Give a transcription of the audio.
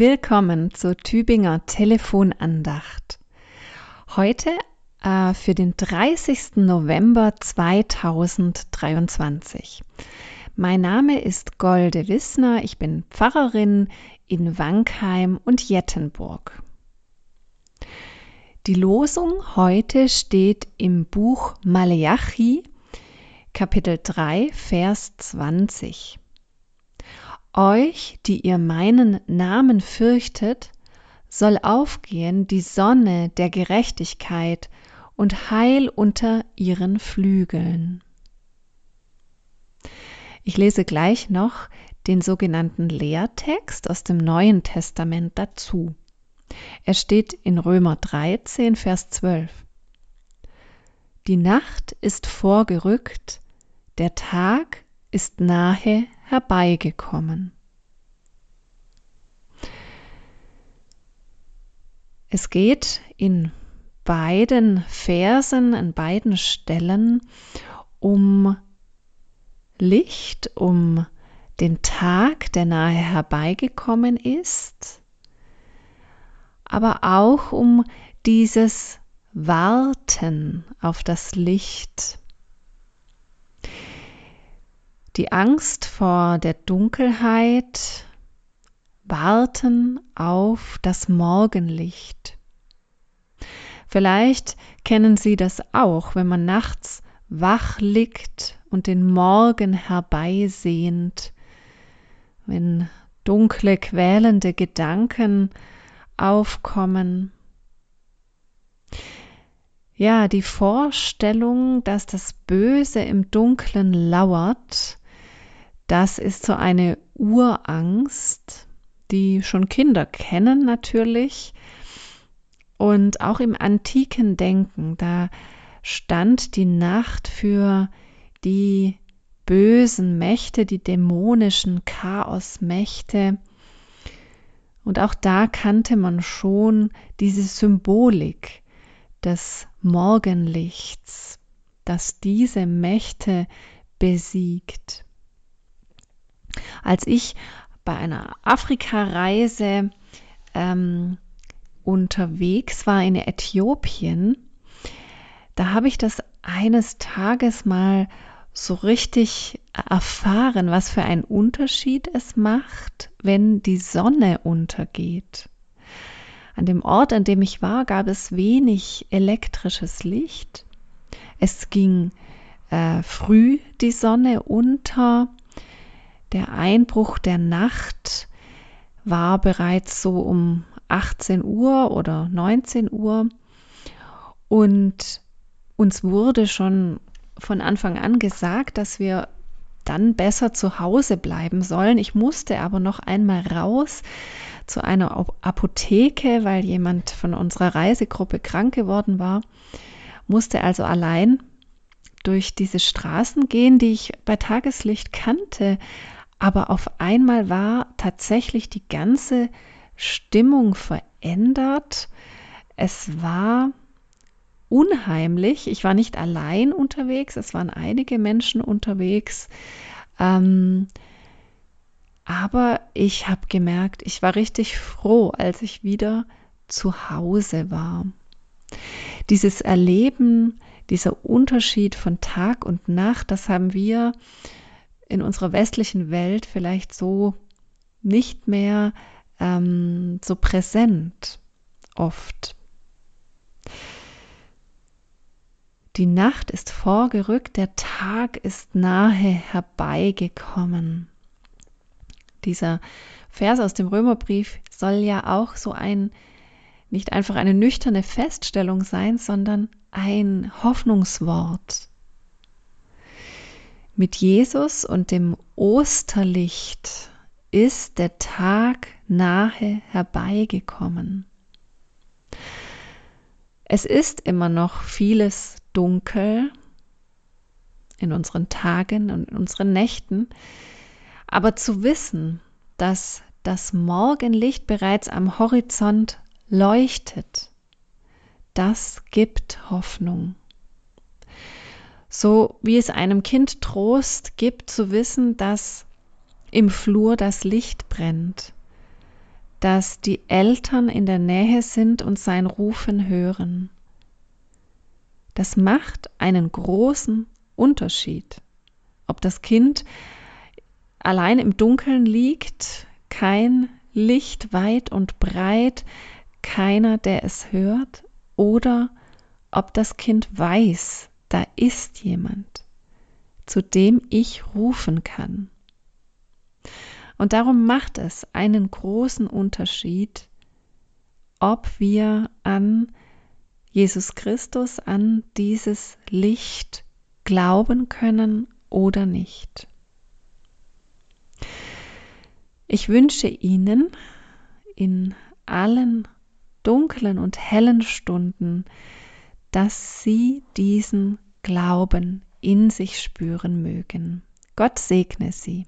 Willkommen zur Tübinger Telefonandacht. Heute äh, für den 30. November 2023. Mein Name ist Golde Wissner, ich bin Pfarrerin in Wankheim und Jettenburg. Die Losung heute steht im Buch Maleachi, Kapitel 3, Vers 20. Euch, die ihr meinen Namen fürchtet, soll aufgehen die Sonne der Gerechtigkeit und Heil unter ihren Flügeln. Ich lese gleich noch den sogenannten Lehrtext aus dem Neuen Testament dazu. Er steht in Römer 13, Vers 12. Die Nacht ist vorgerückt, der Tag ist nahe herbeigekommen. Es geht in beiden Versen, an beiden Stellen um Licht, um den Tag, der nahe herbeigekommen ist, aber auch um dieses Warten auf das Licht, die Angst vor der Dunkelheit, warten auf das Morgenlicht. Vielleicht kennen Sie das auch, wenn man nachts wach liegt und den Morgen herbeisehnt, wenn dunkle, quälende Gedanken aufkommen. Ja, die Vorstellung, dass das Böse im Dunklen lauert, das ist so eine Urangst, die schon Kinder kennen natürlich. Und auch im antiken Denken, da stand die Nacht für die bösen Mächte, die dämonischen Chaosmächte. Und auch da kannte man schon diese Symbolik des Morgenlichts, das diese Mächte besiegt. Als ich bei einer Afrikareise ähm, unterwegs war in Äthiopien, da habe ich das eines Tages mal so richtig erfahren, was für einen Unterschied es macht, wenn die Sonne untergeht. An dem Ort, an dem ich war, gab es wenig elektrisches Licht. Es ging äh, früh die Sonne unter der Einbruch der Nacht war bereits so um 18 Uhr oder 19 Uhr. Und uns wurde schon von Anfang an gesagt, dass wir dann besser zu Hause bleiben sollen. Ich musste aber noch einmal raus zu einer Apotheke, weil jemand von unserer Reisegruppe krank geworden war, musste also allein durch diese Straßen gehen, die ich bei Tageslicht kannte, aber auf einmal war tatsächlich die ganze Stimmung verändert. Es war unheimlich. Ich war nicht allein unterwegs, es waren einige Menschen unterwegs. Ähm, aber ich habe gemerkt, ich war richtig froh, als ich wieder zu Hause war. Dieses Erleben, dieser Unterschied von Tag und Nacht, das haben wir in unserer westlichen Welt vielleicht so nicht mehr ähm, so präsent oft. Die Nacht ist vorgerückt, der Tag ist nahe herbeigekommen. Dieser Vers aus dem Römerbrief soll ja auch so ein, nicht einfach eine nüchterne Feststellung sein, sondern ein Hoffnungswort. Mit Jesus und dem Osterlicht ist der Tag nahe herbeigekommen. Es ist immer noch vieles dunkel in unseren Tagen und in unseren Nächten, aber zu wissen, dass das Morgenlicht bereits am Horizont leuchtet, das gibt Hoffnung so wie es einem Kind Trost gibt zu wissen, dass im Flur das Licht brennt, dass die Eltern in der Nähe sind und sein Rufen hören. Das macht einen großen Unterschied. Ob das Kind allein im Dunkeln liegt, kein Licht weit und breit, keiner, der es hört, oder ob das Kind weiß, da ist jemand, zu dem ich rufen kann. Und darum macht es einen großen Unterschied, ob wir an Jesus Christus, an dieses Licht glauben können oder nicht. Ich wünsche Ihnen in allen dunklen und hellen Stunden, dass Sie diesen Glauben in sich spüren mögen. Gott segne Sie.